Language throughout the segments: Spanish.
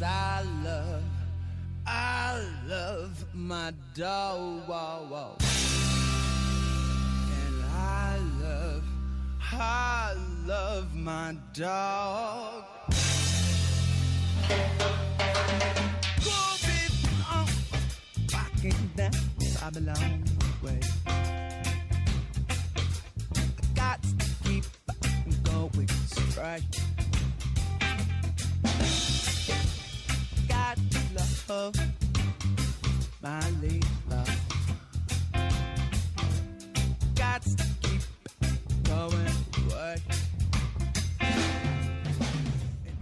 I love, I love my dog. And I love, I love my dog. Go be on, walking down Babylon way. I got to keep going straight.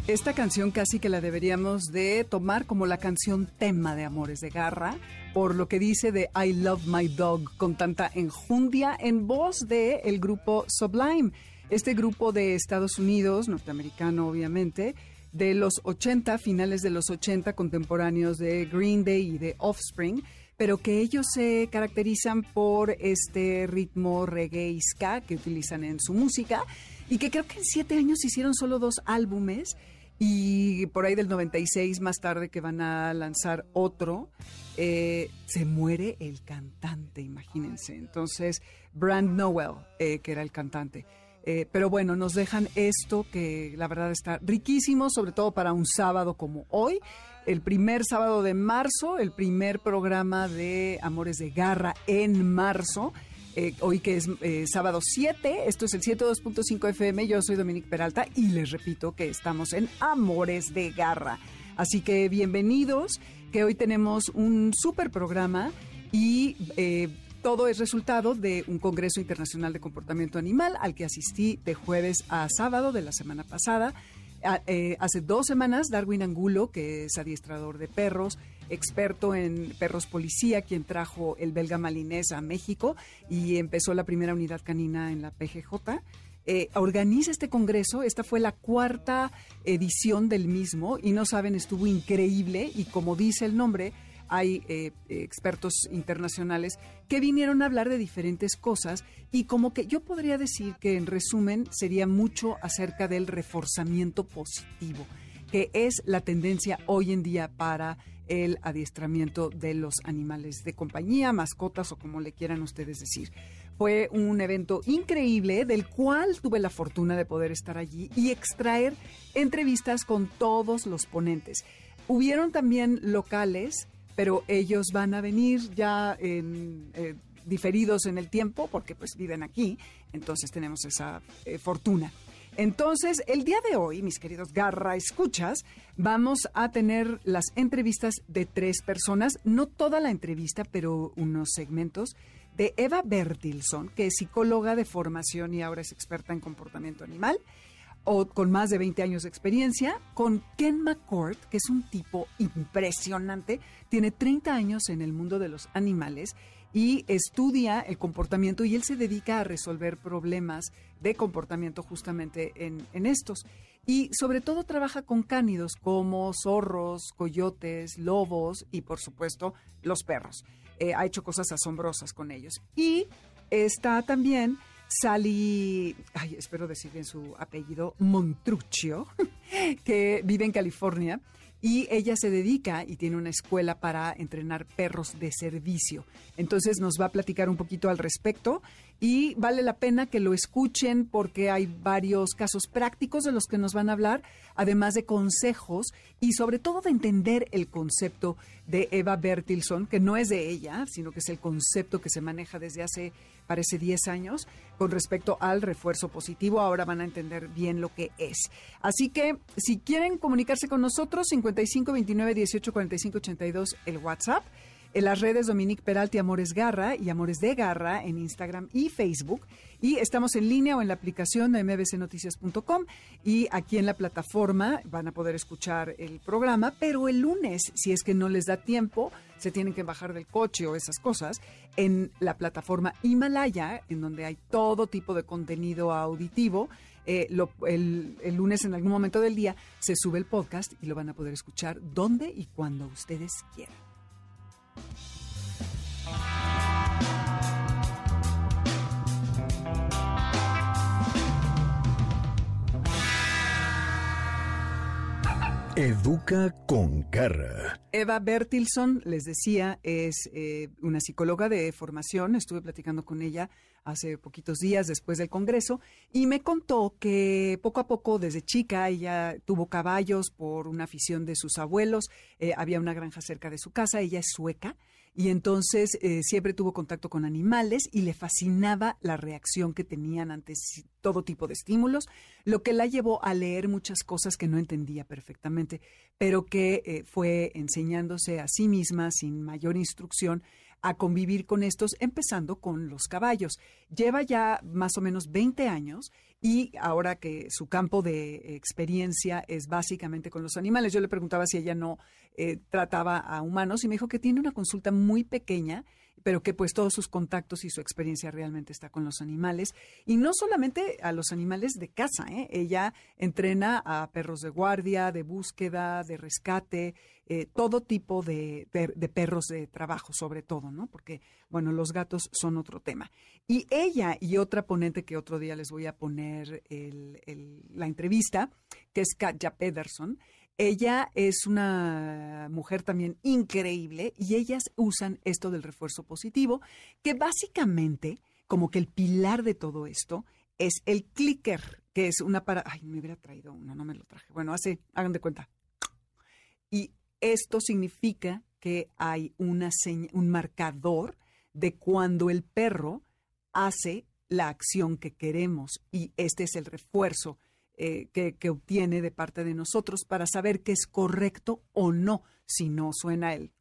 Esta canción casi que la deberíamos de tomar como la canción tema de Amores de Garra, por lo que dice de I Love My Dog con tanta enjundia en voz de el grupo Sublime, este grupo de Estados Unidos, norteamericano obviamente, de los 80, finales de los 80, contemporáneos de Green Day y de Offspring, pero que ellos se caracterizan por este ritmo reggae ska que utilizan en su música y que creo que en siete años hicieron solo dos álbumes y por ahí del 96 más tarde que van a lanzar otro, eh, se muere el cantante, imagínense. Entonces, Brand Nowell, eh, que era el cantante. Eh, pero bueno, nos dejan esto que la verdad está riquísimo, sobre todo para un sábado como hoy, el primer sábado de marzo, el primer programa de Amores de Garra en marzo. Eh, hoy que es eh, sábado 7, esto es el 102.5 FM, yo soy Dominique Peralta y les repito que estamos en Amores de Garra. Así que bienvenidos, que hoy tenemos un super programa y todo es resultado de un Congreso Internacional de Comportamiento Animal al que asistí de jueves a sábado de la semana pasada. Eh, hace dos semanas, Darwin Angulo, que es adiestrador de perros, experto en perros policía, quien trajo el belga malinés a México y empezó la primera unidad canina en la PGJ. eh, organiza este congreso. Esta fue la cuarta edición del mismo y no saben, estuvo increíble y como dice el nombre, hay eh, expertos internacionales que vinieron a hablar de diferentes cosas y como que yo podría decir que en resumen sería mucho acerca del reforzamiento positivo, que es la tendencia hoy en día para el adiestramiento de los animales de compañía, mascotas o como le quieran ustedes decir. Fue un evento increíble del cual tuve la fortuna de poder estar allí y extraer entrevistas con todos los ponentes. Hubieron también locales, pero ellos van a venir ya en, eh, diferidos en el tiempo porque pues viven aquí, entonces tenemos esa eh, fortuna. Entonces, el día de hoy, mis queridos Garra Escuchas, vamos a tener las entrevistas de tres personas, no toda la entrevista, pero unos segmentos de Eva Bertilson, que es psicóloga de formación y ahora es experta en comportamiento animal, o con más de 20 años de experiencia, con Ken McCord, que es un tipo impresionante, tiene 30 años en el mundo de los animales y estudia el comportamiento y él se dedica a resolver problemas de comportamiento justamente en, estos. Y sobre todo trabaja con cánidos como zorros, coyotes, lobos y por supuesto los perros. Eh, ha hecho cosas asombrosas con ellos. Y está también Sally, ay, espero decir bien su apellido, Montruccio, que vive en California. Y ella se dedica y tiene una escuela para entrenar perros de servicio. Entonces nos va a platicar un poquito al respecto y vale la pena que lo escuchen porque hay varios casos prácticos de los que nos van a hablar, además de consejos y sobre todo de entender el concepto de Eva Bertilson, que no es de ella, sino que es el concepto que se maneja desde hace, parece, 10 años con respecto al refuerzo positivo. Ahora van a entender bien lo que es. Así que si quieren comunicarse con nosotros, 55 29 18 45 82 el WhatsApp. En las redes Dominique Peralti Amores Garra y Amores de Garra en Instagram y Facebook. Y estamos en línea o en la aplicación de mbcnoticias.com y aquí en la plataforma van a poder escuchar el programa, pero el lunes, si es que no les da tiempo, se tienen que bajar del coche o esas cosas, en la plataforma Himalaya, en donde hay todo tipo de contenido auditivo. Eh, el, el lunes en algún momento del día se sube el podcast y lo van a poder escuchar donde y cuando ustedes quieran. Thank you. Educa con Garra. Eva Bertilson, les decía, es eh, una psicóloga de formación. Estuve platicando con ella hace poquitos días después del Congreso y me contó que poco a poco, desde chica, ella tuvo caballos por una afición de sus abuelos. Eh, había una granja cerca de su casa. Ella es sueca y entonces eh, siempre tuvo contacto con animales y le fascinaba la reacción que tenían ante todo tipo de estímulos, lo que la llevó a leer muchas cosas que no entendía perfectamente, pero que eh, fue enseñándose a sí misma sin mayor instrucción a convivir con estos, empezando con los caballos. Lleva ya más o menos 20 años y ahora que su campo de experiencia es básicamente con los animales, yo le preguntaba si ella no eh, trataba a humanos y me dijo que tiene una consulta muy pequeña pero que pues todos sus contactos y su experiencia realmente está con los animales. Y no solamente a los animales de casa, ¿eh? ella entrena a perros de guardia, de búsqueda, de rescate, eh, todo tipo de, perros de trabajo, sobre todo, ¿no? Porque, bueno, los gatos son otro tema. Y ella y otra ponente que otro día les voy a poner la entrevista, que es Katja Pederson, ella es una mujer también increíble y ellas usan esto del refuerzo positivo, que básicamente, como que el pilar de todo esto, es el clicker, que es una para... Ay, me hubiera traído uno, no me lo traje. Bueno, hace, hagan de cuenta. Y esto significa que hay una un marcador de cuando el perro hace la acción que queremos y este es el refuerzo eh, que, obtiene de parte de nosotros para saber qué es correcto o no, si no suena el,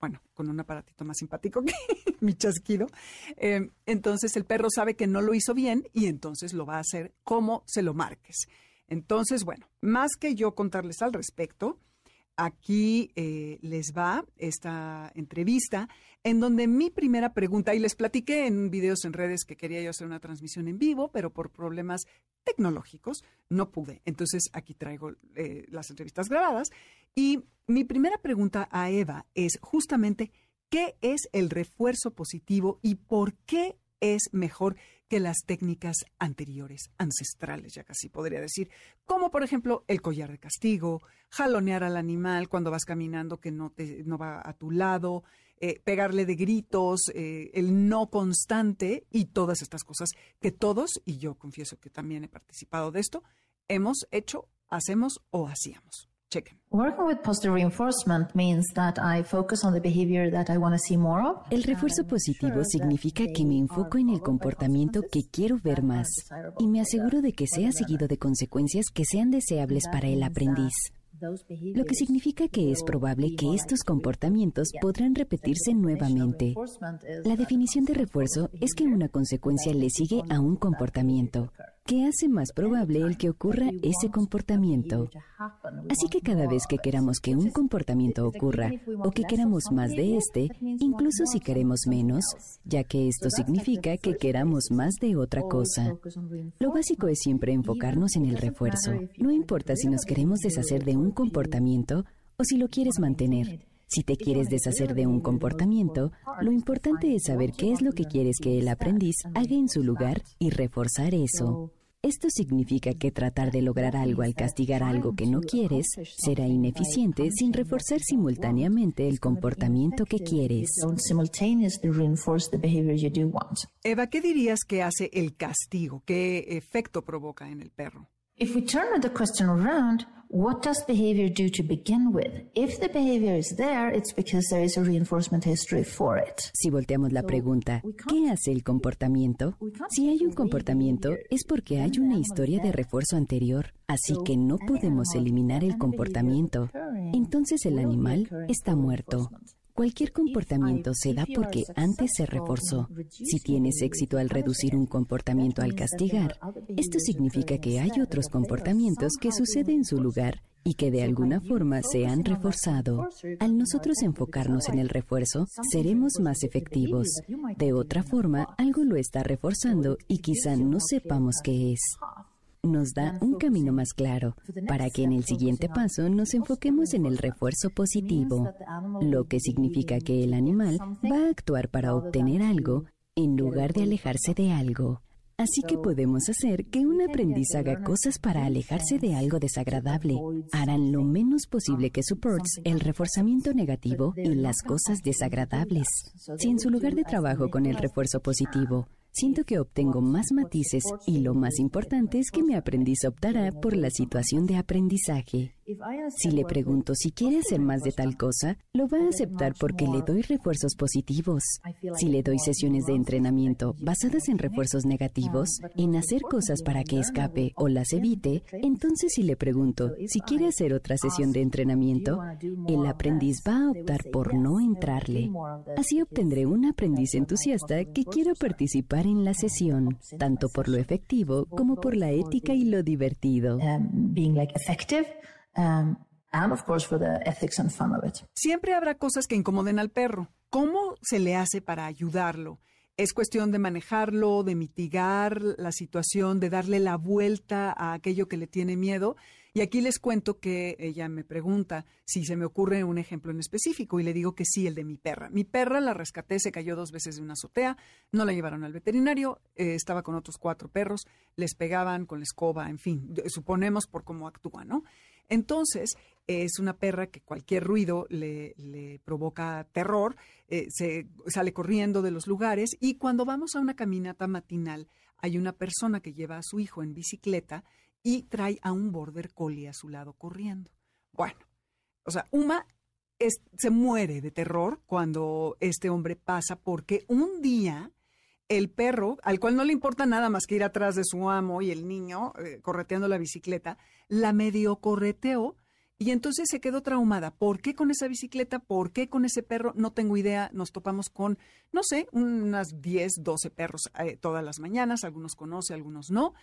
bueno, con un aparatito más simpático que mi chasquido. Eh, entonces el perro sabe que no lo hizo bien y entonces lo va a hacer como se lo marques. Entonces, bueno, más que yo contarles al respecto, aquí eh, les va esta entrevista en donde mi primera pregunta, y les platiqué en videos en redes que quería yo hacer una transmisión en vivo, pero por problemas tecnológicos no pude. Entonces aquí traigo eh, las entrevistas grabadas. Y mi primera pregunta a Eva es justamente, ¿qué es el refuerzo positivo y por qué es mejor que las técnicas anteriores, ancestrales, ya casi podría decir, como por ejemplo el collar de castigo, jalonear al animal cuando vas caminando que no, te, no va a tu lado, eh, pegarle de gritos, eh, el no constante y todas estas cosas que todos, y yo confieso que también he participado de esto, hemos hecho, hacemos o hacíamos. Chequen. El refuerzo positivo significa que me enfoco en el comportamiento que quiero ver más y me aseguro de que sea seguido de consecuencias que sean deseables para el aprendiz lo que significa que es probable que estos comportamientos podrán repetirse nuevamente. La definición de refuerzo es que una consecuencia le sigue a un comportamiento que hace más probable el que ocurra ese comportamiento. Así que cada vez que queramos que un comportamiento ocurra o que queramos más de este, incluso si queremos menos, ya que esto significa que queramos más de otra cosa. Lo básico es siempre enfocarnos en el refuerzo. No importa si nos queremos deshacer de un comportamiento o si lo quieres mantener. Si te quieres deshacer de un comportamiento, lo importante es saber qué es lo que quieres que el aprendiz haga en su lugar y reforzar eso. Esto significa que tratar de lograr algo al castigar algo que no quieres será ineficiente sin reforzar simultáneamente el comportamiento que quieres. Eva, ¿qué dirías que hace el castigo? ¿Qué efecto provoca en el perro? If we turn the question around, what does behavior do to begin with? If the behavior is there, it's because there is a reinforcement history for it. Si volteamos la pregunta, ¿qué hace el comportamiento? Si hay un comportamiento, es porque hay una historia de refuerzo anterior, así que no podemos eliminar el comportamiento. Entonces el animal está muerto. Cualquier comportamiento se da porque antes se reforzó. Si tienes éxito al reducir un comportamiento al castigar, esto significa que hay otros comportamientos que suceden en su lugar y que de alguna forma se han reforzado. Al nosotros enfocarnos en el refuerzo, seremos más efectivos. De otra forma, algo lo está reforzando y quizá no sepamos qué es nos da un camino más claro para que en el siguiente paso nos enfoquemos en el refuerzo positivo, lo que significa que el animal va a actuar para obtener algo en lugar de alejarse de algo. Así que podemos hacer que un aprendiz haga cosas para alejarse de algo desagradable. Harán lo menos posible que supports el reforzamiento negativo y las cosas desagradables. Si en su lugar de trabajo con el refuerzo positivo siento que obtengo más matices y lo más importante es que mi aprendiz optará por la situación de aprendizaje. Si le pregunto si quiere hacer más de tal cosa, lo va a aceptar porque le doy refuerzos positivos. Si le doy sesiones de entrenamiento basadas en refuerzos negativos, en hacer cosas para que escape o las evite, entonces si le pregunto si quiere hacer otra sesión de entrenamiento, el aprendiz va a optar por no entrarle. Así obtendré un aprendiz entusiasta que quiera participar en la sesión, tanto por lo efectivo como por la ética y lo divertido. Um, and of course for the ethics and fun of it. Siempre habrá cosas que incomoden al perro. ¿Cómo se le hace para ayudarlo? Es cuestión de manejarlo, de mitigar la situación, de darle la vuelta a aquello que le tiene miedo. Y aquí les cuento que ella me pregunta si se me ocurre un ejemplo en específico y le digo que sí, el de mi perra. Mi perra la rescaté, se cayó dos veces de una azotea, no la llevaron al veterinario, eh, estaba con otros cuatro perros, les pegaban con la escoba, en fin, suponemos por cómo actúa, ¿no? Entonces, es una perra que cualquier ruido le, provoca terror, eh, se sale corriendo de los lugares y cuando vamos a una caminata matinal hay una persona que lleva a su hijo en bicicleta y trae a un border collie a su lado corriendo. Bueno, o sea, Uma se muere de terror cuando este hombre pasa porque un día el perro, al cual no le importa nada más que ir atrás de su amo y el niño eh, correteando la bicicleta, la medio correteó y entonces se quedó traumada. ¿Por qué con esa bicicleta? ¿Por qué con ese perro? No tengo idea. Nos topamos con, no sé, unas 10, 12 perros eh, todas las mañanas. Algunos conoce, algunos no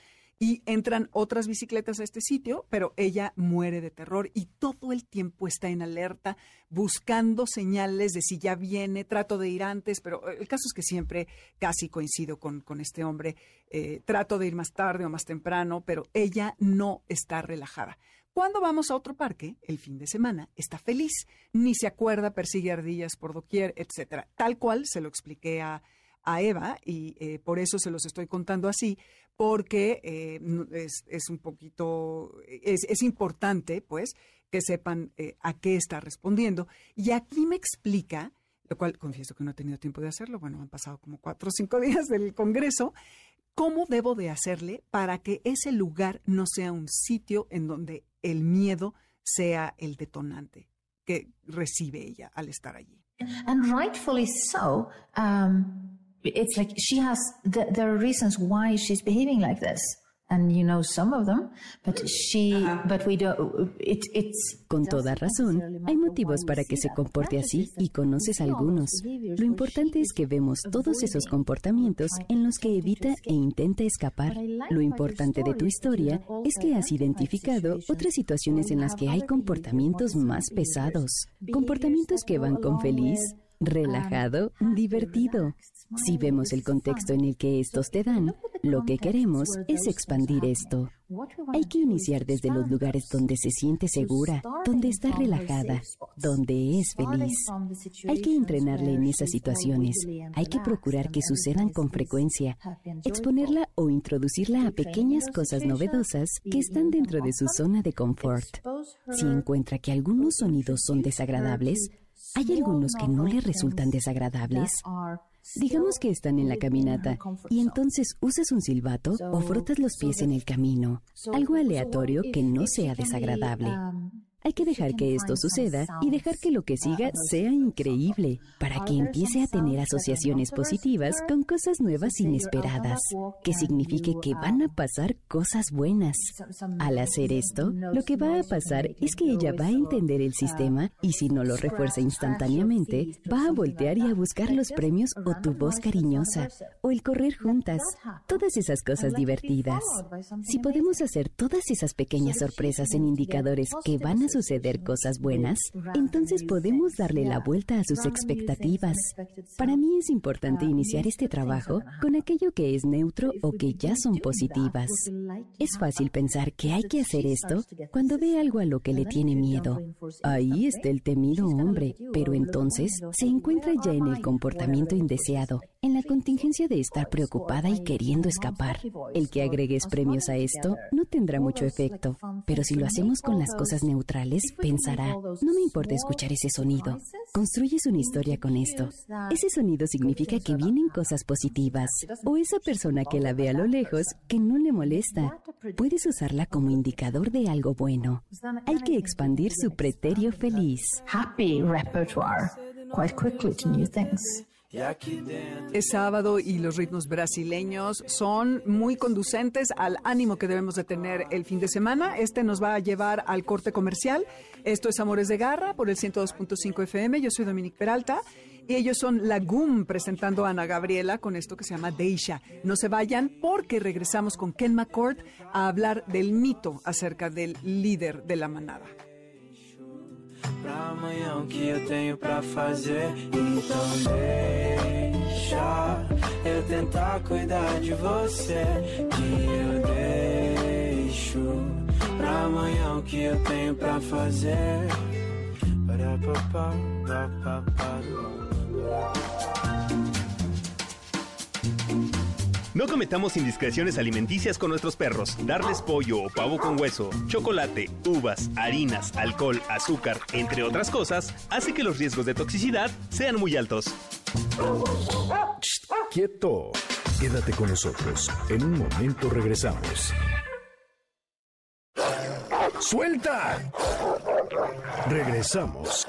y entran otras bicicletas a este sitio, pero ella muere de terror y todo el tiempo está en alerta, buscando señales de si ya viene, trato de ir antes, pero el caso es que siempre casi coincido con, con este hombre, eh, trato de ir más tarde o más temprano, pero ella no está relajada. Cuando vamos a otro parque, el fin de semana, está feliz, ni se acuerda, persigue ardillas por doquier, etcétera. Tal cual se lo expliqué a, a Eva y eh, por eso se los estoy contando así, porque eh, es, un poquito, es, importante, pues, que sepan eh, a qué está respondiendo. Y aquí me explica, lo cual confieso que no he tenido tiempo de hacerlo, bueno, han pasado como cuatro o cinco días del Congreso, cómo debo de hacerle para que ese lugar no sea un sitio en donde el miedo sea el detonante que recibe ella al estar allí. And rightfully so. Um, it's like she has the, there are reasons why she's behaving like this and you know some of them but she but we don't it, it's con toda razón hay motivos para que se comporte así y conoces algunos. lo importante es que vemos todos esos comportamientos en los que evita e intenta escapar. lo importante de tu historia es que has identificado otras situaciones en las que hay comportamientos más pesados comportamientos que van con feliz relajado, divertido. Si vemos el contexto en el que estos te dan, lo que queremos es expandir esto. Hay que iniciar desde los lugares donde se siente segura, donde está relajada, donde es feliz. Hay que entrenarle en esas situaciones. Hay que procurar que sucedan con frecuencia, exponerla o introducirla a pequeñas cosas novedosas que están dentro de su zona de confort. Si encuentra que algunos sonidos son desagradables, ¿Hay algunos que no le resultan desagradables? Digamos que están en la caminata y entonces usas un silbato o frotas los pies en el camino, algo aleatorio que no sea desagradable. Hay que dejar que esto suceda y dejar que lo que siga sea increíble para que empiece a tener asociaciones positivas con cosas nuevas inesperadas, que signifique que van a pasar cosas buenas. Al hacer esto, lo que va a pasar es que ella va a entender el sistema y si no lo refuerza instantáneamente, va a voltear y a buscar los premios o tu voz cariñosa o el correr juntas, todas esas cosas divertidas. Si podemos hacer todas esas pequeñas sorpresas en indicadores que van a suceder cosas buenas, entonces podemos darle la vuelta a sus expectativas. Para mí es importante iniciar este trabajo con aquello que es neutro o que ya son positivas. Es fácil pensar que hay que hacer esto cuando ve algo a lo que le tiene miedo. Ahí está el temido hombre, pero entonces se encuentra ya en el comportamiento indeseado, en la contingencia de estar preocupada y queriendo escapar. El que agregues premios a esto no tendrá mucho efecto, pero si lo hacemos con las cosas neutrales, pensará, no me importa escuchar ese sonido. Construyes una historia con esto. Ese sonido significa que vienen cosas positivas. O esa persona que la ve a lo lejos, que no le molesta. Puedes usarla como indicador de algo bueno. Hay que expandir su preterio feliz. Happy repertoire quite quickly to new things. Es sábado y los ritmos brasileños son muy conducentes al ánimo que debemos de tener el fin de semana. Este nos va a llevar al corte comercial. Esto es Amores de Garra por el 102.5 FM. Yo soy Dominique Peralta y ellos son Lagum presentando a Ana Gabriela con esto que se llama Deisha. No se vayan porque regresamos con Ken McCord a hablar del mito acerca del líder de la manada. Pra amanhã o que eu tenho pra fazer. Então deixa eu tentar cuidar de você. Que eu deixo pra amanhã o que eu tenho pra fazer. Para papá, papá, No cometamos indiscreciones alimenticias con nuestros perros. Darles pollo o pavo con hueso, chocolate, uvas, harinas, alcohol, azúcar, entre otras cosas, hace que los riesgos de toxicidad sean muy altos. Quieto. Quédate con nosotros. En un momento regresamos. ¡Suelta! Regresamos.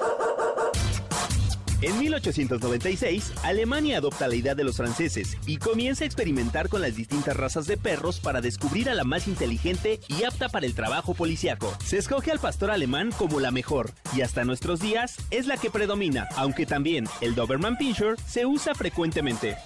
En 1896, Alemania adopta la idea de los franceses y comienza a experimentar con las distintas razas de perros para descubrir a la más inteligente y apta para el trabajo policiaco. Se escoge al pastor alemán como la mejor y hasta nuestros días es la que predomina, aunque también el Doberman Pinscher se usa frecuentemente.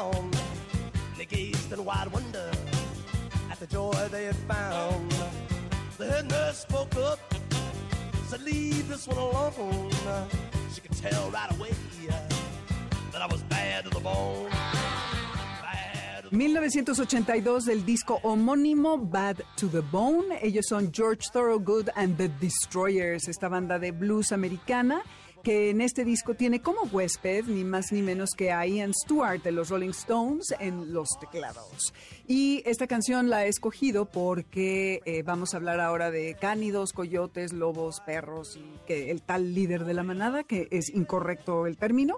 Round. They gazed in wide wonder at the joy they had found. The head nurse spoke up, said, Leave this one alone. She could tell right away that I was bad to the bone. Bad to the 1982 del disco homónimo Bad to the Bone. Ellos son George Thorogood and the Destroyers, esta banda de blues americana que en este disco tiene como huésped ni más ni menos que a Ian Stewart de los Rolling Stones en los teclados. Y esta canción la he escogido porque eh, vamos a hablar ahora de cánidos, coyotes, lobos, perros y que el tal líder de la manada, que es incorrecto el término.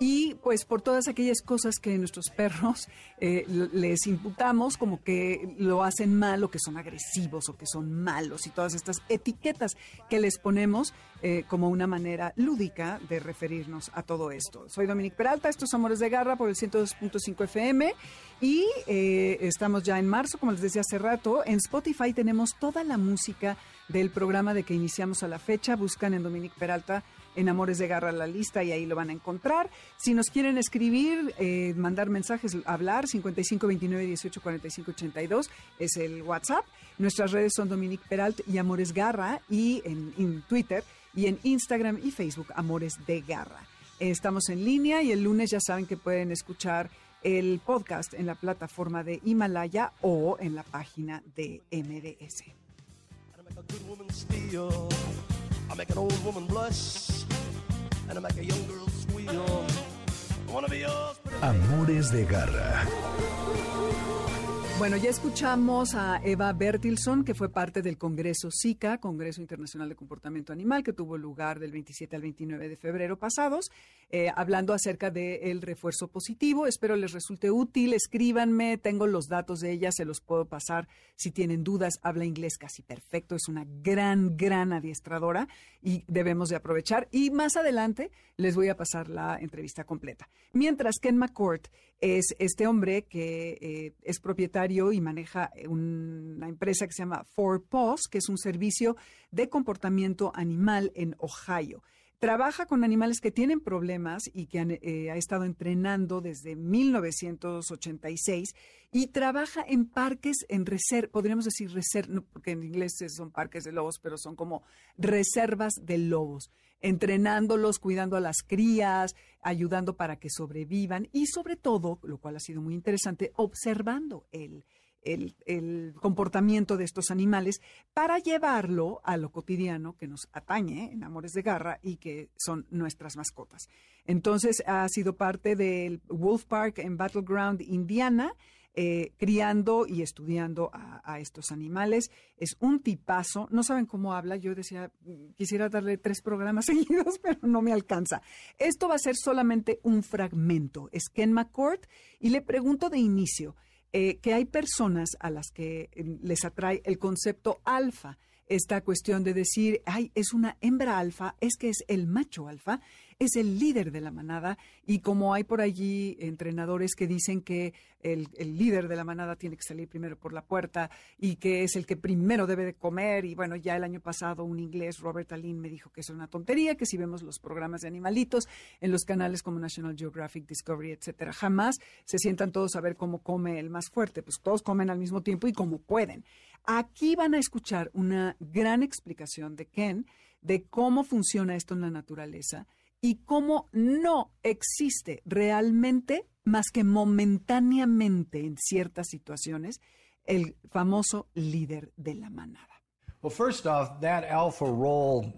Y pues por todas aquellas cosas que nuestros perros eh, les imputamos como que lo hacen mal o que son agresivos o que son malos y todas estas etiquetas que les ponemos eh, como una manera lúdica de referirnos a todo esto. Soy Dominique Peralta, estos Amores de Garra por el 102.5 FM y eh, estamos ya en marzo, como les decía hace rato. En Spotify tenemos toda la música del programa de que iniciamos a la fecha. Buscan en Dominique Peralta en Amores de Garra la lista y ahí lo van a encontrar. Si nos quieren escribir, eh, mandar mensajes, hablar, 55 29 18 45 82 es el WhatsApp. Nuestras redes son Dominique Peralt y Amores Garra y en, en Twitter y en Instagram y Facebook Amores de Garra. Estamos en línea y el lunes ya saben que pueden escuchar el podcast en la plataforma de Himalaya o en la página de MDS. Make an old woman blush. And I make a young girl squeal. I wanna be yours, Amores de Garra. Bueno, ya escuchamos a Eva Bertilson, que fue parte del Congreso SICA, Congreso Internacional de Comportamiento Animal, que tuvo lugar del 27 al 29 de febrero pasados, eh, hablando acerca del refuerzo positivo. Espero les resulte útil. Escríbanme, tengo los datos de ella, se los puedo pasar si tienen dudas. Habla inglés casi perfecto, es una gran, gran adiestradora y debemos de aprovechar. Y más adelante les voy a pasar la entrevista completa. Mientras Ken McCourt es este hombre que eh, es propietario y maneja una empresa que se llama Four Paws, que es un servicio de comportamiento animal en Ohio. Trabaja con animales que tienen problemas y que eh, ha estado entrenando desde 1986 y trabaja en parques en reserva, podríamos decir reserva, porque en inglés son parques de lobos, pero son como reservas de lobos entrenándolos, cuidando a las crías, ayudando para que sobrevivan y sobre todo, lo cual ha sido muy interesante, observando el, el, comportamiento de estos animales para llevarlo a lo cotidiano que nos atañe en Amores de Garra y que son nuestras mascotas. Entonces ha sido parte del Wolf Park en Battleground, Indiana, eh, criando y estudiando a, estos animales. Es un tipazo. No saben cómo habla. Yo decía, quisiera darle tres programas seguidos, pero no me alcanza. Esto va a ser solamente un fragmento. Es Ken McCourt y le pregunto de inicio eh, que hay personas a las que eh, les atrae el concepto alfa. Esta cuestión de decir, ay, es una hembra alfa, es que es el macho alfa es el líder de la manada y como hay por allí entrenadores que dicen que el, líder de la manada tiene que salir primero por la puerta y que es el que primero debe de comer y bueno, ya el año pasado un inglés, Robert Allen, me dijo que es una tontería, que si vemos los programas de animalitos en los canales como National Geographic, Discovery, etcétera, jamás se sientan todos a ver cómo come el más fuerte, pues todos comen al mismo tiempo y como pueden. Aquí van a escuchar una gran explicación de Ken de cómo funciona esto en la naturaleza y cómo no existe realmente, más que momentáneamente en ciertas situaciones, el famoso líder de la manada. Well, first off, that alpha role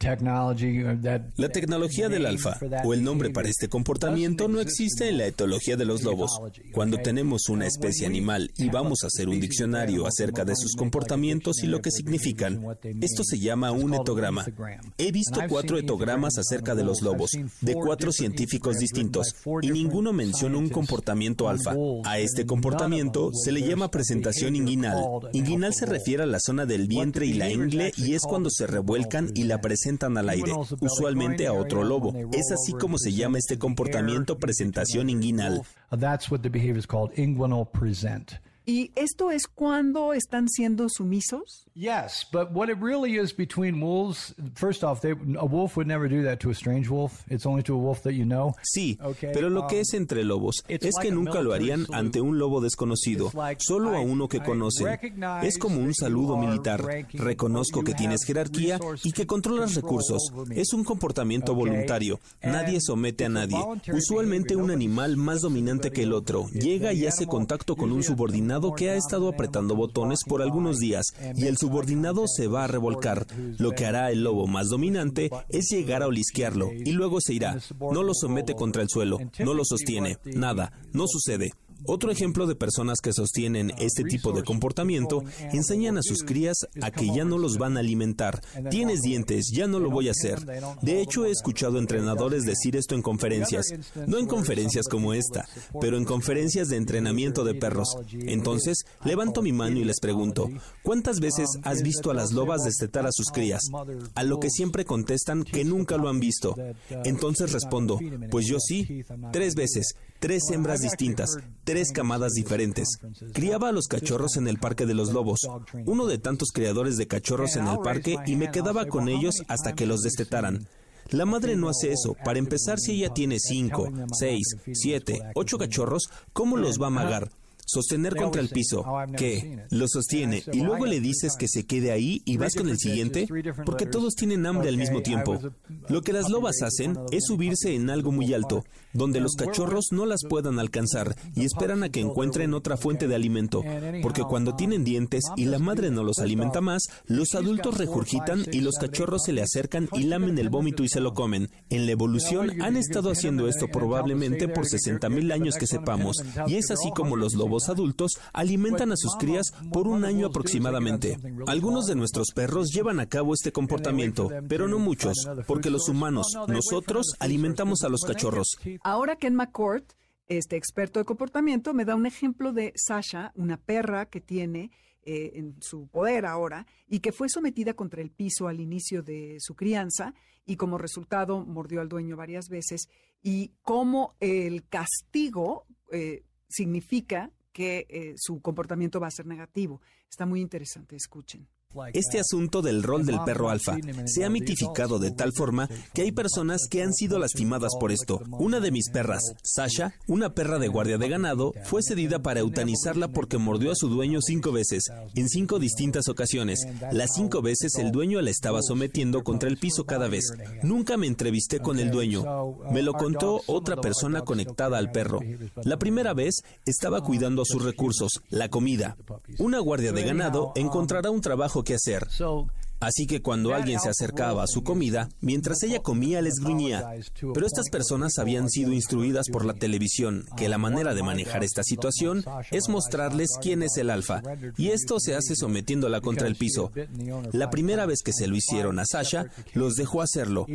la tecnología del alfa, o el nombre para este comportamiento, no existe en la etología de los lobos. Cuando tenemos una especie animal y vamos a hacer un diccionario acerca de sus comportamientos y lo que significan, esto se llama un etograma. He visto cuatro etogramas acerca de los lobos, de cuatro científicos distintos, y ninguno menciona un comportamiento alfa. A este comportamiento se le llama presentación inguinal. Inguinal se refiere a la zona del vientre y la ingle y es cuando se revuelcan y la presentan presentan al aire, usualmente a otro lobo. Es así como se llama este comportamiento presentación inguinal. ¿Y esto es cuando están siendo sumisos? Yes, but what it really is between wolves, first off, they, a wolf would never do that to a strange wolf. It's only to a wolf that you know. Sí, pero lo que um, es entre lobos es que nunca lo harían ante un lobo desconocido, solo a uno que conocen. Es como un saludo militar. Reconozco que tienes jerarquía y que controlas recursos. Es un comportamiento voluntario. Nadie somete a nadie. Usualmente un animal más dominante que el otro llega y hace contacto con un subordinado que ha estado apretando botones por algunos días y el subordinado se va a revolcar. Lo que hará el lobo más dominante es llegar a olisquearlo y luego se irá. No lo somete contra el suelo, no lo sostiene, nada, no sucede. Otro ejemplo de personas que sostienen este tipo de comportamiento enseñan a sus crías a que ya no los van a alimentar. Tienes dientes, ya no lo voy a hacer. De hecho, he escuchado entrenadores decir esto en conferencias. No en conferencias como esta, pero en conferencias de entrenamiento de perros. Entonces, levanto mi mano y les pregunto, ¿cuántas veces has visto a las lobas destetar a sus crías? A lo que siempre contestan que nunca lo han visto. Entonces respondo, pues yo sí, tres veces, tres hembras distintas, tres camadas diferentes. Criaba a los cachorros en el Parque de los Lobos, uno de tantos criadores de cachorros en el parque, y me quedaba con ellos hasta que los destetaran. La madre no hace eso. Para empezar, si ella tiene cinco, seis, siete, ocho cachorros, ¿cómo los va a amagar? Sostener contra el piso. ¿Qué? Lo sostiene y luego le dices que se quede ahí y vas con el siguiente porque todos tienen hambre al mismo tiempo. Lo que las lobas hacen es subirse en algo muy alto, donde los cachorros no las puedan alcanzar y esperan a que encuentren otra fuente de alimento, porque cuando tienen dientes y la madre no los alimenta más, los adultos regurgitan y los cachorros se le acercan y lamen el vómito y se lo comen. En la evolución han estado haciendo esto probablemente por 60.000 años que sepamos, y es así como los lobos adultos alimentan a sus crías por un año aproximadamente. Algunos de nuestros perros llevan a cabo este comportamiento, pero no muchos, porque los humanos, nosotros, alimentamos a los cachorros. Ahora Ken McCourt, este experto de comportamiento, me da un ejemplo de Sasha, una perra que tiene eh, en su poder ahora y que fue sometida contra el piso al inicio de su crianza y como resultado mordió al dueño varias veces y cómo el castigo eh, significa que eh, su comportamiento va a ser negativo. Está muy interesante, escuchen. Este asunto del rol del perro alfa se ha mitificado de tal forma que hay personas que han sido lastimadas por esto. Una de mis perras, Sasha, una perra de guardia de ganado, fue cedida para eutanizarla porque mordió a su dueño cinco veces, en cinco distintas ocasiones. Las cinco veces el dueño la estaba sometiendo contra el piso cada vez. Nunca me entrevisté con el dueño. Me lo contó otra persona conectada al perro. La primera vez estaba cuidando a sus recursos, la comida. Una guardia de ganado encontrará un trabajo que hacer. Así que cuando alguien se acercaba a su comida, mientras ella comía les gruñía. Pero estas personas habían sido instruidas por la televisión que la manera de manejar esta situación es mostrarles quién es el alfa, y esto se hace sometiéndola contra el piso. La primera vez que se lo hicieron a Sasha, los dejó hacerlo,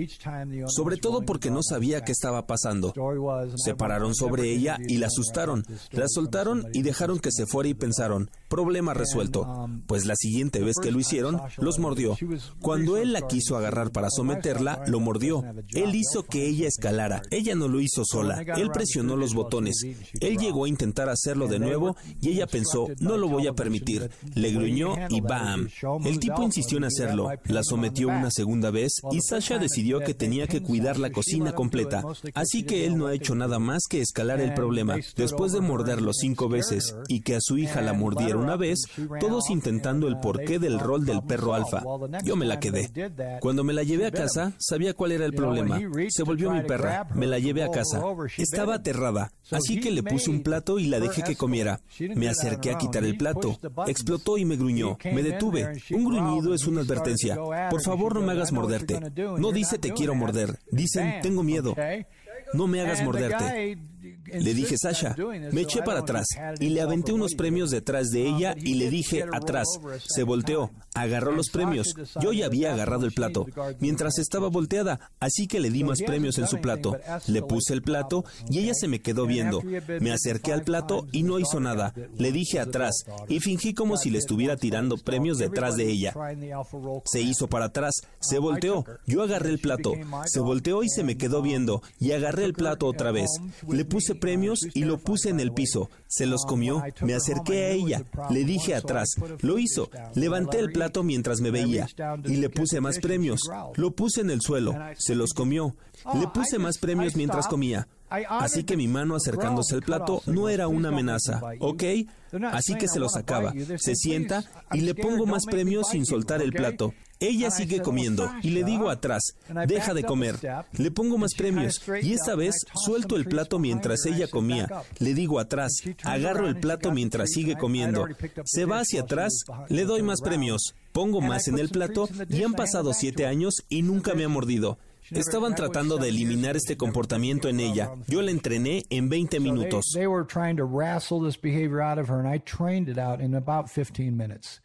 sobre todo porque no sabía qué estaba pasando. Se pararon sobre ella y la asustaron, la soltaron y dejaron que se fuera y pensaron, problema resuelto, pues la siguiente vez que lo hicieron, los mordió. Cuando él la quiso agarrar para someterla, lo mordió. Él hizo que ella escalara. Ella no lo hizo sola. Él presionó los botones. Él llegó a intentar hacerlo de nuevo y ella pensó, no lo voy a permitir. Le gruñó y ¡bam! El tipo insistió en hacerlo. La sometió una segunda vez y Sasha decidió que tenía que cuidar la cocina completa. Así que él no ha hecho nada más que escalar el problema. Después de morderlo cinco veces y que a su hija la mordiera una vez, todos intentando el porqué del rol del perro alfa. Yo me la quedé. Cuando me la llevé a casa, sabía cuál era el problema. Se volvió mi perra. Me la llevé a casa. Estaba aterrada, así que le puse un plato y la dejé que comiera. Me acerqué a quitar el plato. Explotó y me gruñó. Me detuve. Un gruñido es una advertencia. Por favor, no me hagas morderte. No dice te quiero morder. Dicen tengo miedo. No me hagas morderte. Le dije, Sasha, me eché para atrás y le aventé unos premios detrás de ella y le dije, atrás. Se volteó, agarró los premios. Yo ya había agarrado el plato mientras estaba volteada, así que le di más premios en su plato. Le puse el plato y ella se me quedó viendo. Me acerqué al plato y no hizo nada. Le dije atrás y fingí como si le estuviera tirando premios detrás de ella. Se hizo para atrás, se volteó. Yo agarré el plato, se volteó y se me quedó viendo y agarré el plato otra vez. Le puse premios y lo puse en el piso. Se los comió. Me acerqué a ella. Le dije atrás. Lo hizo. Levanté el plato mientras me veía. Y le puse más premios. Lo puse en el suelo. Se los comió. Le puse más premios mientras comía. Así que mi mano acercándose al plato no era una amenaza, ¿ok? Así que se lo sacaba. Se sienta y le pongo más premios sin soltar el plato. Ella sigue comiendo y le digo atrás, deja de comer. Le pongo más premios y esta vez suelto el plato mientras ella comía. Le digo atrás, agarro el plato mientras sigue comiendo. Se va hacia atrás, le doy más premios. Pongo más en el plato y han pasado siete años y nunca me ha mordido. Estaban tratando de eliminar este comportamiento en ella. Yo la entrené en 20 minutos.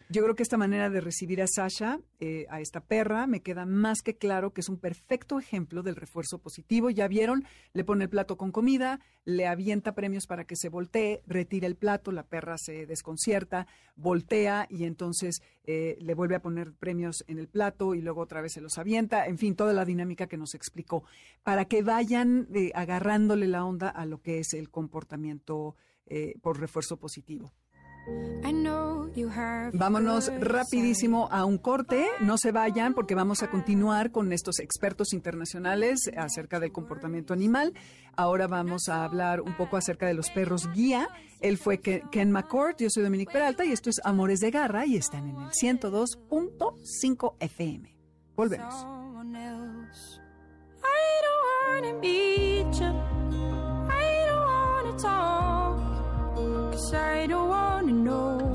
Yo creo que esta manera de recibir a Sasha, eh, a esta perra, me queda más que claro que es un perfecto ejemplo del refuerzo positivo. Ya vieron, le pone el plato con comida, le avienta premios para que se voltee, retira el plato, la perra se desconcierta, voltea y entonces eh, le vuelve a poner premios en el plato y luego otra vez se los avienta. En fin, toda la dinámica que nos explicó, para que vayan eh, agarrándole la onda a lo que es el comportamiento por refuerzo positivo. Vámonos rapidísimo a un corte, no se vayan porque vamos a continuar con estos expertos internacionales acerca del comportamiento animal. Ahora vamos a hablar un poco acerca de los perros guía. Él fue Ken McCourt, yo soy Dominique Peralta y esto es Amores de Garra y están en el 102.5 FM. Volvemos wanna.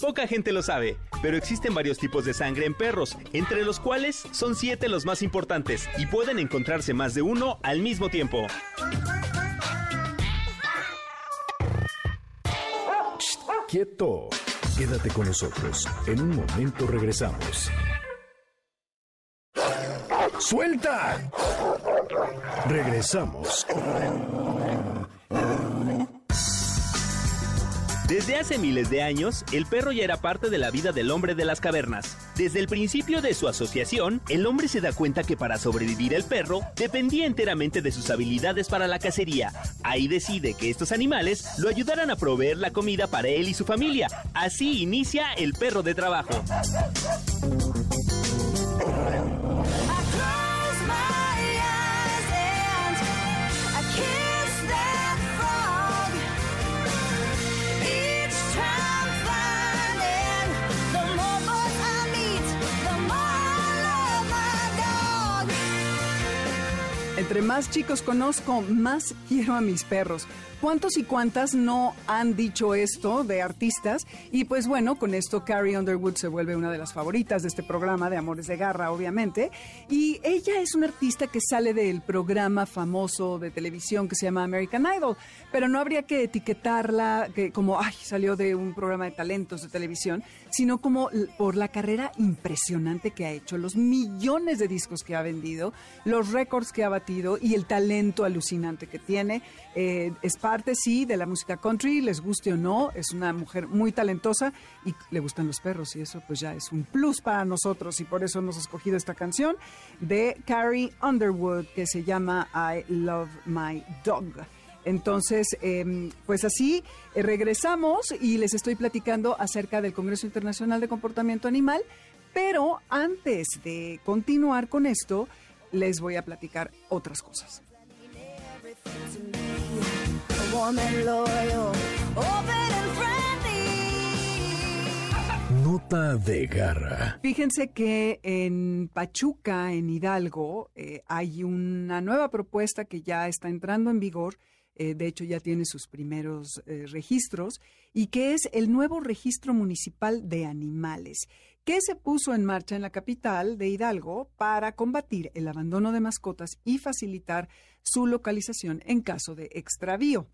Poca gente lo sabe, pero existen varios tipos de sangre en perros, entre los cuales son siete los más importantes y pueden encontrarse más de uno al mismo tiempo. ¡Quieto! Quédate con nosotros. En un momento regresamos. ¡Suelta! Regresamos Desde hace miles de años, el perro ya era parte de la vida del hombre de las cavernas. Desde el principio de su asociación, el hombre se da cuenta que para sobrevivir el perro dependía enteramente de sus habilidades para la cacería. Ahí decide que estos animales lo ayudaran a proveer la comida para él y su familia. Así inicia el perro de trabajo. Entre más chicos conozco, más quiero a mis perros. ¿Cuántos y cuántas no han dicho esto de artistas? Y pues bueno, con esto Carrie Underwood se vuelve una de las favoritas de este programa de Amores de Garra, obviamente. Y ella es una artista que sale del programa famoso de televisión que se llama American Idol, pero no habría que etiquetarla que como, ay, salió de un programa de talentos de televisión, sino como por la carrera impresionante que ha hecho, los millones de discos que ha vendido, los récords que ha batido y el talento alucinante que tiene. Eh, parte, sí, de la música country, les guste o no, es una mujer muy talentosa y le gustan los perros y eso pues ya es un plus para nosotros y por eso hemos escogido esta canción de Carrie Underwood que se llama I Love My Dog. Entonces, em, pues así eh, regresamos y les estoy platicando acerca del Congreso Internacional de Comportamiento Animal, pero antes de continuar con esto, les voy a platicar otras cosas. Nota de garra. Fíjense que en Pachuca, en Hidalgo, eh, hay una nueva propuesta que ya está entrando en vigor. Eh, de hecho, ya tiene sus primeros eh, registros y que es el nuevo registro municipal de animales que se puso en marcha en la capital de Hidalgo para combatir el abandono de mascotas y facilitar su localización en caso de extravío.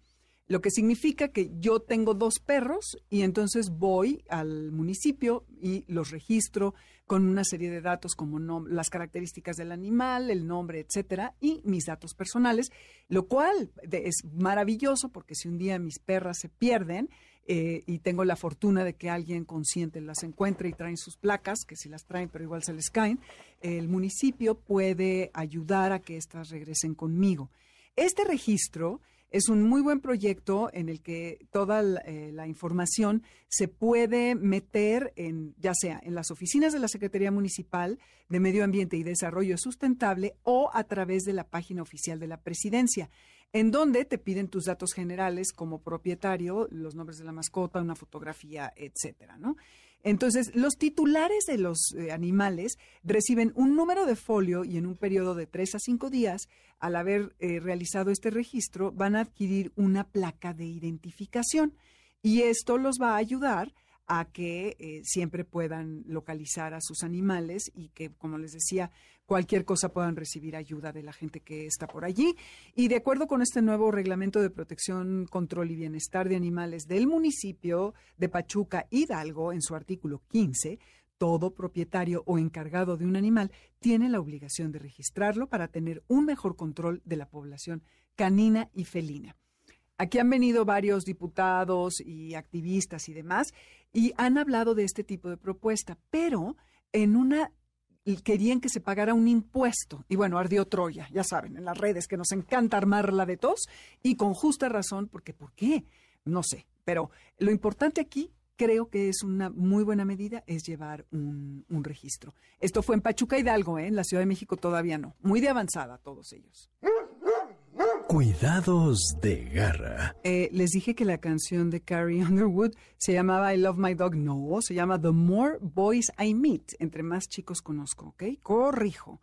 Lo que significa que yo tengo dos perros y entonces voy al municipio y los registro con una serie de datos como las características del animal, el nombre, etcétera, y mis datos personales, lo cual es maravilloso porque si un día mis perras se pierden, eh, y tengo la fortuna de que alguien consciente las encuentre y traen sus placas, que si las traen pero igual se les caen, el municipio puede ayudar a que éstas regresen conmigo. Este registro es un muy buen proyecto en el que toda eh, la, información se puede meter en, ya sea en las oficinas de la Secretaría Municipal de Medio Ambiente y Desarrollo Sustentable o a través de la página oficial de la Presidencia, en donde te piden tus datos generales como propietario, los nombres de la mascota, una fotografía, etcétera, ¿no? Entonces, los titulares de los eh, animales reciben un número de folio y en un periodo de tres a cinco días, al haber eh, realizado este registro, van a adquirir una placa de identificación. Y esto los va a ayudar a que eh, siempre puedan localizar a sus animales y que, como les decía, cualquier cosa puedan recibir ayuda de la gente que está por allí. Y de acuerdo con este nuevo reglamento de protección, control y bienestar de animales del municipio de Pachuca, Hidalgo, en su artículo 15, todo propietario o encargado de un animal tiene la obligación de registrarlo para tener un mejor control de la población canina y felina. Aquí han venido varios diputados y activistas y demás y han hablado de este tipo de propuesta, pero en una querían que se pagara un impuesto. Y bueno, ardió Troya, ya saben, en las redes que nos encanta armarla de tos y con justa razón, porque ¿por qué? No sé, pero lo importante aquí creo que es una muy buena medida, es llevar un, registro. Esto fue en Pachuca Hidalgo, ¿eh? en la Ciudad de México todavía no. Muy de avanzada todos ellos. Cuidados de garra. Eh, les dije que la canción de Carrie Underwood se llamaba I Love My Dog. No, se llama The More Boys I Meet. Entre más chicos conozco, ¿ok? Corrijo.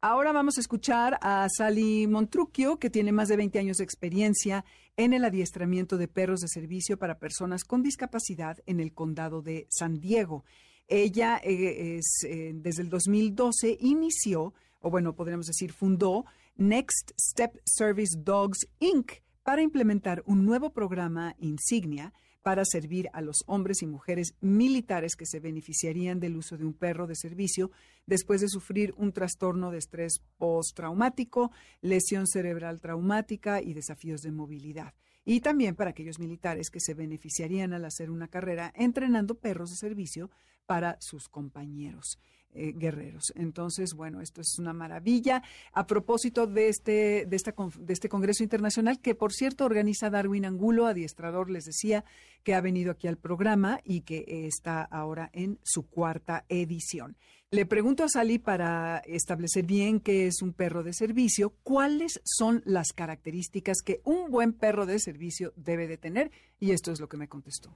Ahora vamos a escuchar a Sally Montrucchio, que tiene más de 20 años de experiencia en el adiestramiento de perros de servicio para personas con discapacidad en el condado de San Diego. Ella eh, es, eh, desde el 2012 inició, o bueno, podríamos decir, fundó Next Step Service Dogs Inc. para implementar un nuevo programa insignia para servir a los hombres y mujeres militares que se beneficiarían del uso de un perro de servicio después de sufrir un trastorno de estrés postraumático, lesión cerebral traumática y desafíos de movilidad. Y también para aquellos militares que se beneficiarían al hacer una carrera entrenando perros de servicio para sus compañeros. Eh, guerreros. Entonces, bueno, esto es una maravilla. A propósito de este, de, esta, este Congreso Internacional, que por cierto organiza Darwin Angulo, adiestrador, les decía que ha venido aquí al programa y que está ahora en su cuarta edición. Le pregunto a Sally para establecer bien qué es un perro de servicio, cuáles son las características que un buen perro de servicio debe de tener y esto es lo que me contestó.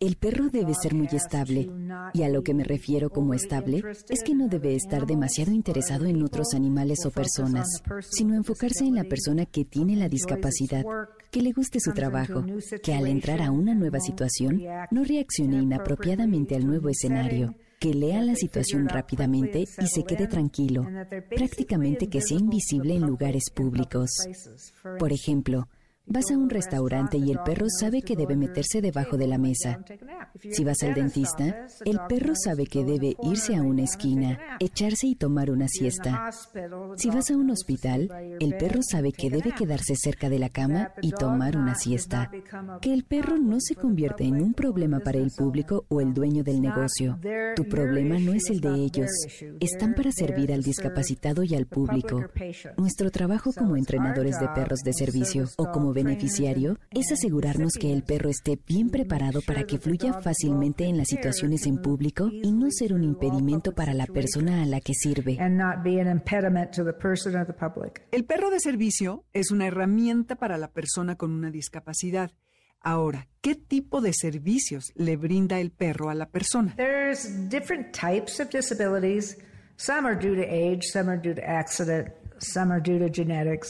El perro debe ser muy estable. Y a lo que me refiero como estable es que no debe estar demasiado interesado en otros animales o personas, sino enfocarse en la persona que tiene la discapacidad, que le guste su trabajo, que al entrar a una nueva situación no reaccione inapropiadamente al nuevo escenario, que lea la situación rápidamente y se quede tranquilo, prácticamente que sea invisible en lugares públicos. Por ejemplo, Vas a un restaurante y el perro sabe que debe meterse debajo de la mesa. Si vas al dentista, el perro sabe que debe irse a una esquina, echarse y tomar una siesta. Si vas a un hospital, el perro sabe que debe quedarse cerca de la cama y tomar una siesta. Que el perro no se convierte en un problema para el público o el dueño del negocio. Tu problema no es el de ellos. Están para servir al discapacitado y al público. Nuestro trabajo como entrenadores de perros de servicio o como beneficiario es asegurarnos que el perro esté bien preparado para que fluya fácilmente en las situaciones en público y no ser un impedimento para la persona a la que sirve. El perro de servicio es una herramienta para la persona con una discapacidad. Ahora, ¿qué tipo de servicios le brinda el perro a la persona? different types of disabilities. Some are due to age, some are due to accident.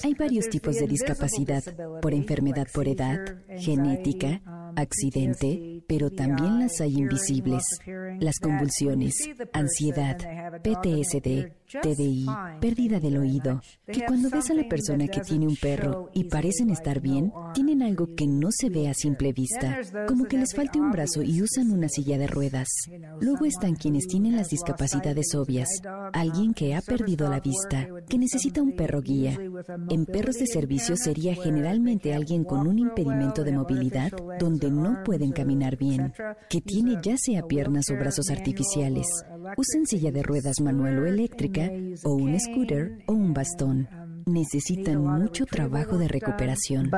Hay varios tipos de discapacidad, por enfermedad por edad, genética, accidente, pero también las hay invisibles. Las convulsiones, ansiedad, PTSD, TDI, pérdida del oído, que cuando ves a la persona que tiene un perro y parecen estar bien, tienen algo que no se ve a simple vista, como que les falte un brazo y usan una silla de ruedas. Luego están quienes tienen las discapacidades obvias, alguien que ha perdido la vista, que necesita un perro guía. En perros de servicio sería generalmente alguien con un impedimento de movilidad donde no pueden caminar bien, que tiene ya sea piernas o brazos artificiales, usan silla de ruedas manual o eléctrica, o un scooter o un bastón necesitan mucho trabajo de recuperación.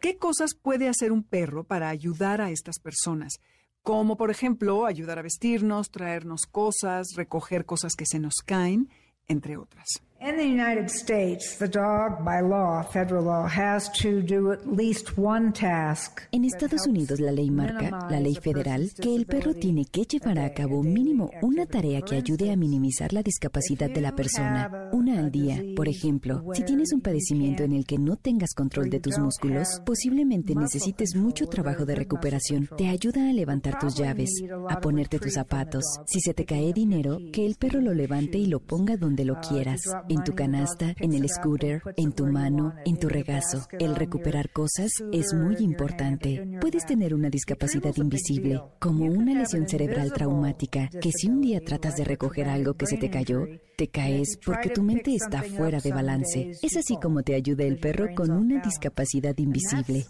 ¿Qué cosas puede hacer un perro para ayudar a estas personas? Como por ejemplo ayudar a vestirnos, traernos cosas, recoger cosas que se nos caen, entre otras. In the United States, the dog, by law, federal law, has to do at least one task. En Estados Unidos la ley marca, la ley federal, que el perro tiene que llevar a cabo mínimo una tarea que ayude a minimizar la discapacidad de la persona, una al día. Por ejemplo, si tienes un padecimiento en el que no tengas control de tus músculos, posiblemente necesites mucho trabajo de recuperación. Te ayuda a levantar tus llaves, a ponerte tus zapatos. Si se te cae dinero, que el perro lo levante y lo ponga donde lo quieras en tu canasta, en el scooter, en tu mano, en tu regazo. El recuperar cosas es muy importante. Puedes tener una discapacidad invisible, como una lesión cerebral traumática, que si un día tratas de recoger algo que se te cayó, te caes porque tu mente está fuera de balance. Es así como te ayuda el perro con una discapacidad invisible.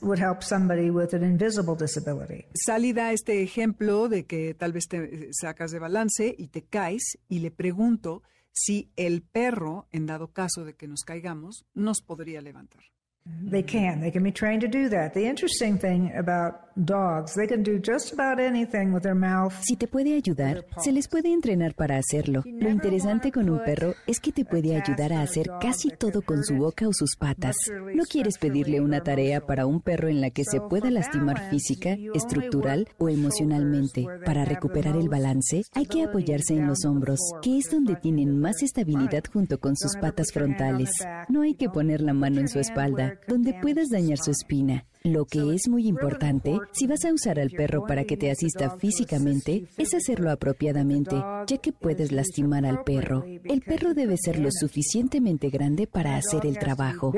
Sally da este ejemplo de que tal vez te sacas de balance y te caes y le pregunto si el perro, en dado caso de que nos caigamos, nos podría levantar. They can. They can be trained to do that. The interesting thing about dogs, they can do just about anything with their mouth. Si te puede ayudar, se les puede entrenar para hacerlo. Lo interesante con un perro es que te puede ayudar a hacer casi todo con su boca o sus patas. No quieres pedirle una tarea para un perro en la que se pueda lastimar física, estructural o emocionalmente. Para recuperar el balance, hay que apoyarse en los hombros, que es donde tienen más estabilidad junto con sus patas frontales. No hay que poner la mano en su espalda donde puedas dañar su espina. Lo que es muy importante, si vas a usar al perro para que te asista físicamente, es hacerlo apropiadamente, ya que puedes lastimar al perro. El perro debe ser lo suficientemente grande para hacer el trabajo.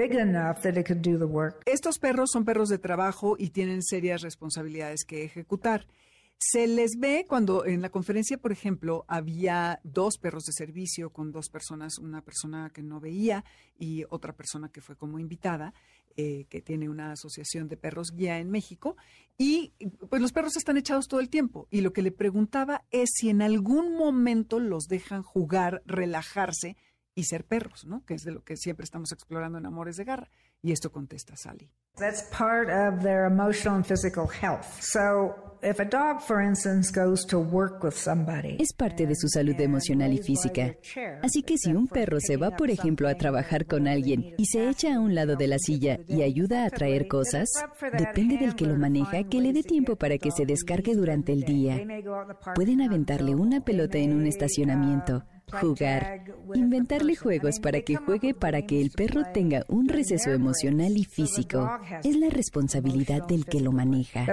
Estos perros son perros de trabajo y tienen serias responsabilidades que ejecutar. Se les ve cuando en la conferencia, por ejemplo, había dos perros de servicio con dos personas, una persona que no veía y otra persona que fue como invitada, eh, que tiene una asociación de perros guía en México, y pues los perros están echados todo el tiempo. Y lo que le preguntaba es si en algún momento los dejan jugar, relajarse y ser perros, ¿no? Que es de lo que siempre estamos explorando en Amores de Garra. Y esto contesta Sally. That's part of their emotional and physical health. So, if a dog, for instance, goes to work with somebody, es parte de su salud emocional y física. Así que si un perro se va, por ejemplo, a trabajar con alguien y se echa a un lado de la silla y ayuda a traer cosas, depende del que lo maneja que le dé tiempo para que se descargue durante el día. Pueden aventarle una pelota en un estacionamiento jugar, inventarle juegos para que juegue para que el perro tenga un receso emocional y físico. Es la responsabilidad del que lo maneja.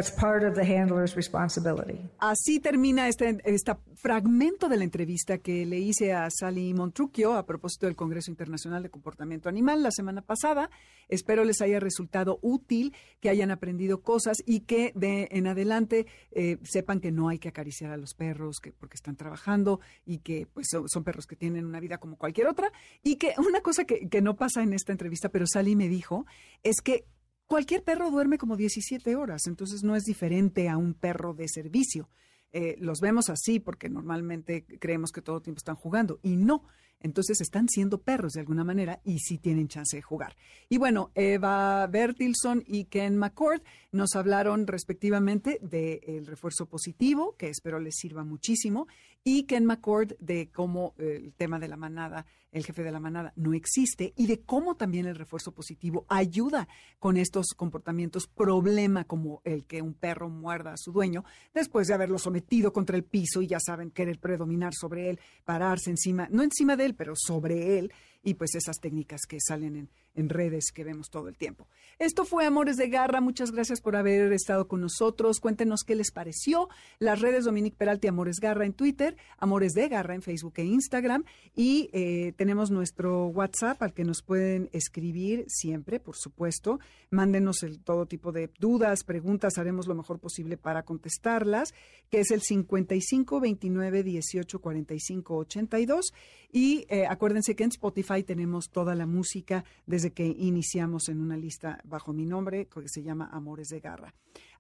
Así termina este, este fragmento de la entrevista que le hice a Sally Montrucchio a propósito del Congreso Internacional de Comportamiento Animal la semana pasada. Espero les haya resultado útil, que hayan aprendido cosas y que de en adelante eh, sepan que no hay que acariciar a los perros que, porque están trabajando y que pues son perros que tienen una vida como cualquier otra. Y que una cosa que, no pasa en esta entrevista, pero Sally me dijo, es que cualquier perro duerme como 17 horas, entonces no es diferente a un perro de servicio. Eh, los vemos así porque normalmente creemos que todo el tiempo están jugando y no. Entonces están siendo perros de alguna manera y sí tienen chance de jugar. Y bueno, Eva Bertilson y Ken McCord nos hablaron respectivamente del refuerzo positivo, que espero les sirva muchísimo, y Ken McCord de cómo eh, el tema de la manada, el jefe de la manada, no existe y de cómo también el refuerzo positivo ayuda con estos comportamientos problema como el que un perro muerda a su dueño después de haberlo sometido contra el piso y ya saben querer predominar sobre él, pararse encima, no encima de él, pero sobre él y pues esas técnicas que salen en, redes que vemos todo el tiempo. Esto fue Amores de Garra. Muchas gracias por haber estado con nosotros. Cuéntenos qué les pareció. Las redes Dominique Peralti Amores Garra en Twitter, Amores de Garra en Facebook e Instagram. Y eh, tenemos nuestro WhatsApp al que nos pueden escribir siempre, por supuesto. Mándenos todo tipo de dudas, preguntas. Haremos lo mejor posible para contestarlas, que es el 55 29 18 45 82. Y eh, acuérdense que en Spotify tenemos toda la música desde que iniciamos en una lista bajo mi nombre que se llama Amores de Garra.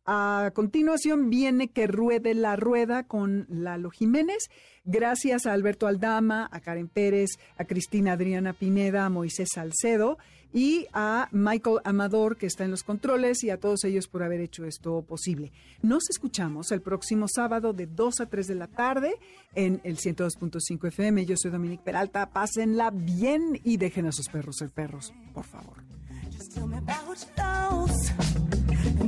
A continuación viene Que Ruede la Rueda con Lalo Jiménez. Gracias a Alberto Aldama, a Karen Pérez, a Cristina Adriana Pineda, a Moisés Salcedo y a Michael Amador, que está en los controles, y a todos ellos por haber hecho esto posible. Nos escuchamos el próximo sábado de 2 a 3 de la tarde en el 102.5 FM. Yo soy Dominique Peralta. Pásenla bien y dejen a sus perros ser perros, por favor.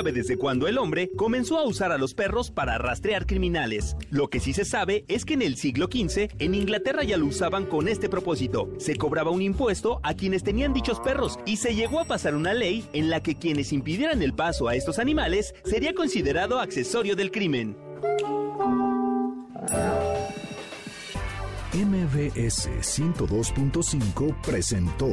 sabe desde cuándo el hombre comenzó a usar a los perros para rastrear criminales. Lo que sí se sabe es que en el siglo XV en Inglaterra ya lo usaban con este propósito. Se cobraba un impuesto a quienes tenían dichos perros y se llegó a pasar una ley en la que quienes impidieran el paso a estos animales sería considerado accesorio del crimen. MBS 102.5 presentó